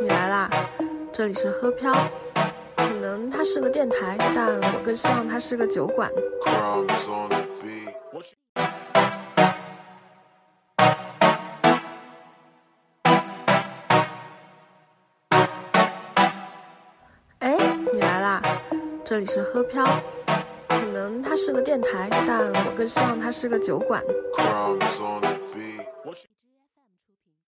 你来啦！这里是喝飘，可能它是个电台，但我更希望它是个酒馆。哎，你来啦！这里是喝飘，可能它是个电台，但我更希望它是个酒馆。